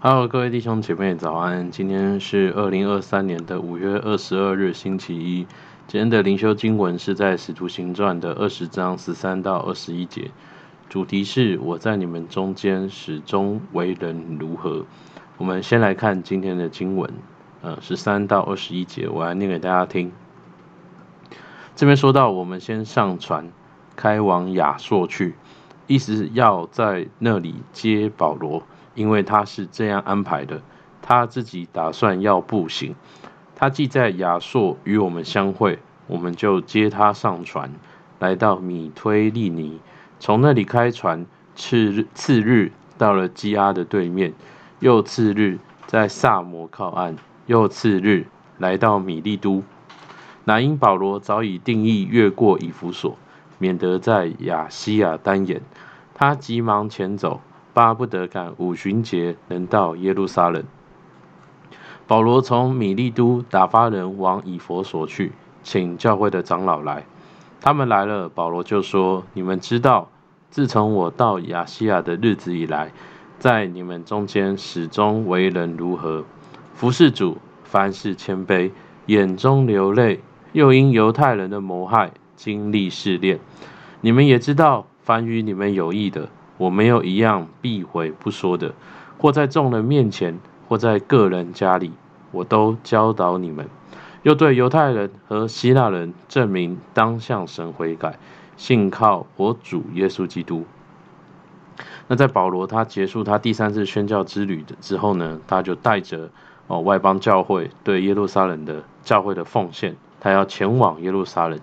Hello，各位弟兄姐妹早安！今天是二零二三年的五月二十二日，星期一。今天的灵修经文是在《使徒行传》的二十章十三到二十一节，主题是“我在你们中间始终为人如何”。我们先来看今天的经文，呃，十三到二十一节，我来念给大家听。这边说到，我们先上船，开往亚朔去，意思是要在那里接保罗。因为他是这样安排的，他自己打算要步行。他既在亚朔与我们相会，我们就接他上船，来到米推利尼，从那里开船，次日次日到了基阿的对面，又次日在萨摩靠岸，又次日来到米利都。乃因保罗早已定义越过以弗所，免得在亚西亚单眼，他急忙前走。巴不得赶五旬节能到耶路撒冷。保罗从米利都打发人往以弗所去，请教会的长老来。他们来了，保罗就说：“你们知道，自从我到亚细亚的日子以来，在你们中间始终为人如何，服侍主，凡事谦卑，眼中流泪，又因犹太人的谋害，经历试炼。你们也知道，凡与你们有益的。”我没有一样避讳不说的，或在众人面前，或在个人家里，我都教导你们，又对犹太人和希腊人证明当向神悔改，信靠我主耶稣基督。那在保罗他结束他第三次宣教之旅的之后呢，他就带着哦外邦教会对耶路撒冷的教会的奉献，他要前往耶路撒冷。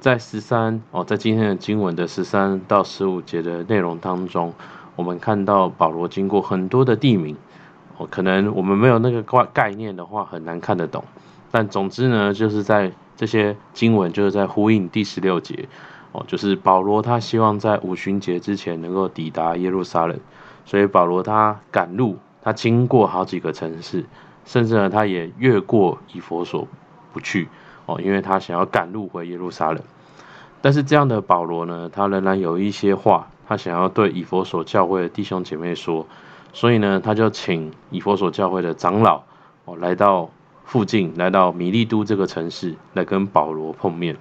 在十三哦，在今天的经文的十三到十五节的内容当中，我们看到保罗经过很多的地名哦，可能我们没有那个概概念的话，很难看得懂。但总之呢，就是在这些经文就是在呼应第十六节哦，就是保罗他希望在五旬节之前能够抵达耶路撒冷，所以保罗他赶路，他经过好几个城市，甚至呢，他也越过以弗所不去。哦，因为他想要赶路回耶路撒冷，但是这样的保罗呢，他仍然有一些话，他想要对以弗所教会的弟兄姐妹说，所以呢，他就请以弗所教会的长老哦，来到附近，来到米利都这个城市，来跟保罗碰面。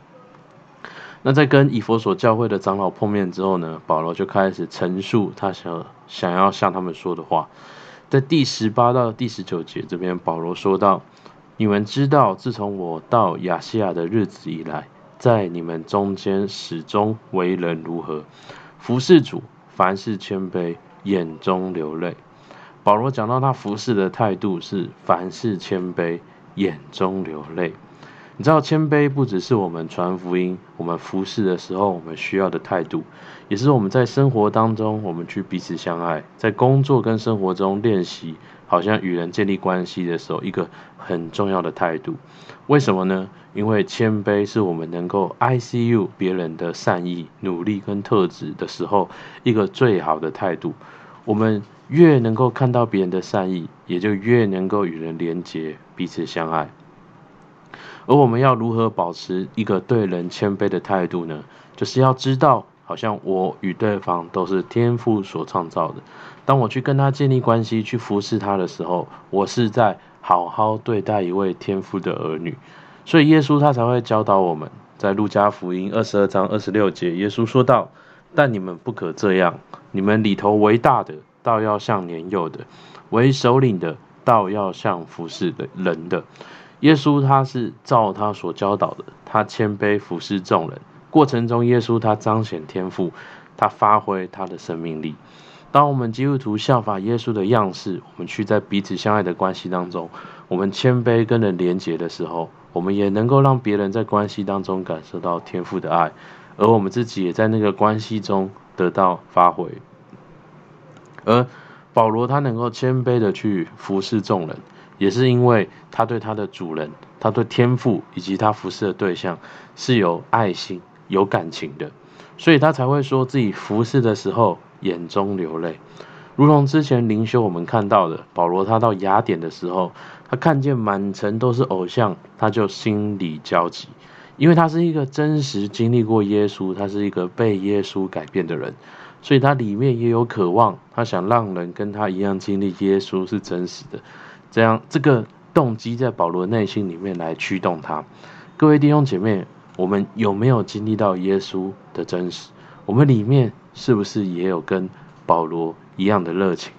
那在跟以弗所教会的长老碰面之后呢，保罗就开始陈述他想想要向他们说的话，在第十八到第十九节这边，保罗说到。你们知道，自从我到亚细亚的日子以来，在你们中间始终为人如何，服侍主，凡事谦卑，眼中流泪。保罗讲到他服侍的态度是凡事谦卑，眼中流泪。你知道，谦卑不只是我们传福音、我们服侍的时候我们需要的态度，也是我们在生活当中我们去彼此相爱，在工作跟生活中练习。好像与人建立关系的时候，一个很重要的态度。为什么呢？因为谦卑是我们能够 ICU 别人的善意、努力跟特质的时候，一个最好的态度。我们越能够看到别人的善意，也就越能够与人连结、彼此相爱。而我们要如何保持一个对人谦卑的态度呢？就是要知道。好像我与对方都是天父所创造的。当我去跟他建立关系、去服侍他的时候，我是在好好对待一位天父的儿女。所以耶稣他才会教导我们，在路加福音二十二章二十六节，耶稣说道：“但你们不可这样，你们里头为大的，倒要像年幼的；为首领的，倒要像服侍的人的。”耶稣他是照他所教导的，他谦卑服侍众人。过程中，耶稣他彰显天赋，他发挥他的生命力。当我们基督徒效法耶稣的样式，我们去在彼此相爱的关系当中，我们谦卑跟人连结的时候，我们也能够让别人在关系当中感受到天赋的爱，而我们自己也在那个关系中得到发挥。而保罗他能够谦卑的去服侍众人，也是因为他对他的主人，他对天赋以及他服侍的对象是有爱心。有感情的，所以他才会说自己服侍的时候眼中流泪，如同之前灵修我们看到的，保罗他到雅典的时候，他看见满城都是偶像，他就心里焦急，因为他是一个真实经历过耶稣，他是一个被耶稣改变的人，所以他里面也有渴望，他想让人跟他一样经历耶稣是真实的，这样这个动机在保罗内心里面来驱动他。各位弟兄姐妹，我们有没有经历到耶稣的真实？我们里面是不是也有跟保罗一样的热情？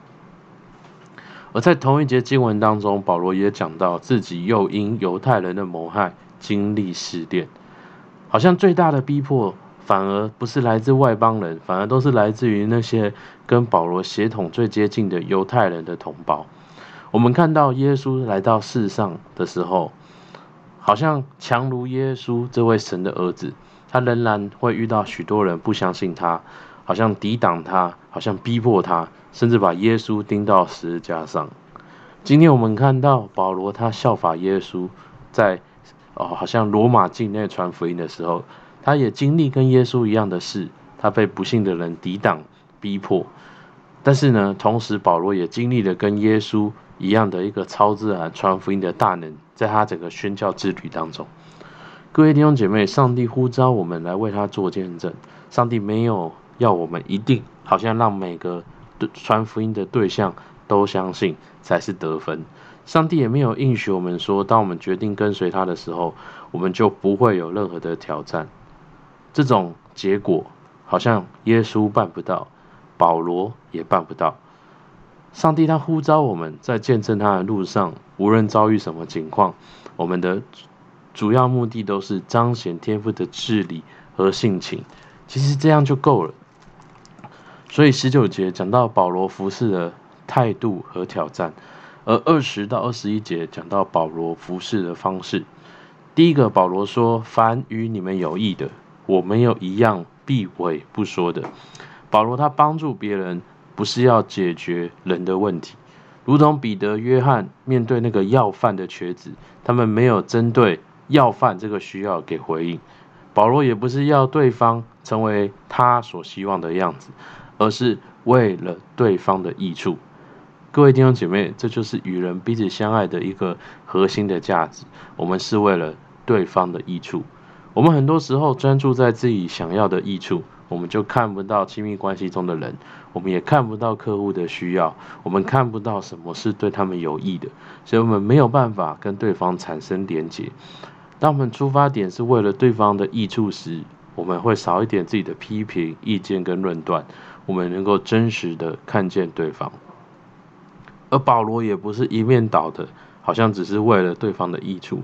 而在同一节经文当中，保罗也讲到自己又因犹太人的谋害经历试炼，好像最大的逼迫反而不是来自外邦人，反而都是来自于那些跟保罗血统最接近的犹太人的同胞。我们看到耶稣来到世上的时候，好像强如耶稣这位神的儿子，他仍然会遇到许多人不相信他，好像抵挡他，好像逼迫他。甚至把耶稣钉到十字架上。今天我们看到保罗，他效法耶稣，在哦，好像罗马境内传福音的时候，他也经历跟耶稣一样的事，他被不信的人抵挡、逼迫。但是呢，同时保罗也经历了跟耶稣一样的一个超自然传福音的大能，在他整个宣教之旅当中。各位弟兄姐妹，上帝呼召我们来为他做见证，上帝没有要我们一定好像让每个。传福音的对象都相信才是得分。上帝也没有应许我们说，当我们决定跟随他的时候，我们就不会有任何的挑战。这种结果好像耶稣办不到，保罗也办不到。上帝他呼召我们在见证他的路上，无论遭遇什么情况，我们的主要目的都是彰显天父的治理和性情。其实这样就够了。所以十九节讲到保罗服侍的态度和挑战，而二十到二十一节讲到保罗服侍的方式。第一个，保罗说：“凡与你们有益的，我没有一样避讳不说的。”保罗他帮助别人，不是要解决人的问题，如同彼得、约翰面对那个要饭的瘸子，他们没有针对要饭这个需要给回应。保罗也不是要对方成为他所希望的样子。而是为了对方的益处，各位弟兄姐妹，这就是与人彼此相爱的一个核心的价值。我们是为了对方的益处。我们很多时候专注在自己想要的益处，我们就看不到亲密关系中的人，我们也看不到客户的需要，我们看不到什么是对他们有益的，所以我们没有办法跟对方产生连结。当我们出发点是为了对方的益处时，我们会少一点自己的批评、意见跟论断。我们能够真实的看见对方，而保罗也不是一面倒的，好像只是为了对方的益处，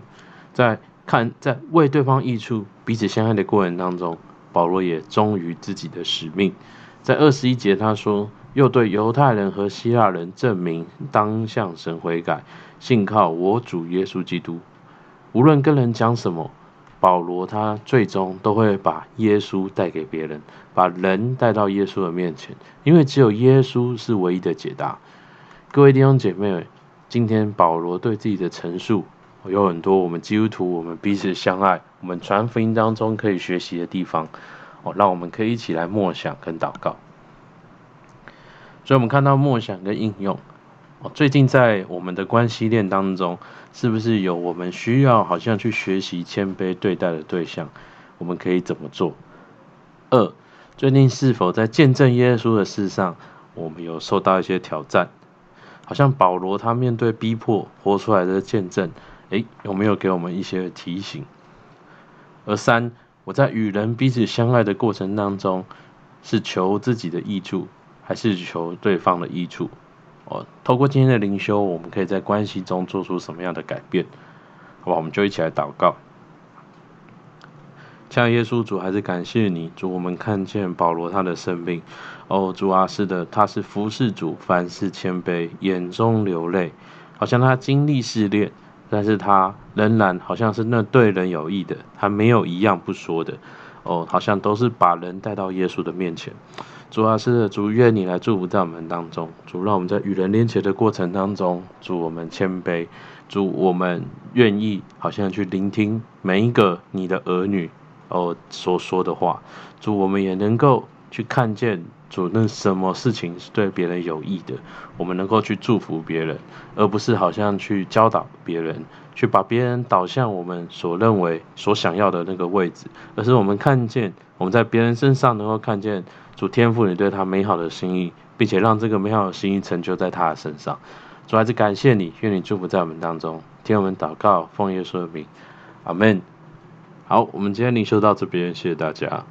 在看在为对方益处彼此相爱的过程当中，保罗也忠于自己的使命。在二十一节他说：“又对犹太人和希腊人证明，当向神悔改，信靠我主耶稣基督。无论跟人讲什么。”保罗他最终都会把耶稣带给别人，把人带到耶稣的面前，因为只有耶稣是唯一的解答。各位弟兄姐妹，今天保罗对自己的陈述有很多，我们基督徒我们彼此相爱，我们传福音当中可以学习的地方哦，让我们可以一起来默想跟祷告。所以，我们看到默想跟应用。最近在我们的关系链当中，是不是有我们需要好像去学习谦卑对待的对象？我们可以怎么做？二，最近是否在见证耶稣的事上，我们有受到一些挑战？好像保罗他面对逼迫活出来的见证，诶，有没有给我们一些提醒？而三，我在与人彼此相爱的过程当中，是求自己的益处，还是求对方的益处？哦，透过今天的灵修，我们可以在关系中做出什么样的改变？好吧，我们就一起来祷告。亲爱的耶稣主，还是感谢你，主，我们看见保罗他的生命。哦，主啊，是的，他是服侍主，凡事谦卑，眼中流泪，好像他经历试炼，但是他仍然好像是那对人有益的，他没有一样不说的。哦，好像都是把人带到耶稣的面前。主啊，是的，主，愿你来祝福在我们当中。主，让我们在与人连结的过程当中，主我们谦卑，主我们愿意好像去聆听每一个你的儿女哦所说的话。主，我们也能够去看见主那什么事情是对别人有益的，我们能够去祝福别人，而不是好像去教导别人，去把别人导向我们所认为所想要的那个位置，而是我们看见我们在别人身上能够看见。主天赋你对他美好的心意，并且让这个美好的心意成就在他的身上。主，还是感谢你，愿你祝福在我们当中，听我们祷告，奉耶稣的名，阿门。好，我们今天灵修到这边，谢谢大家。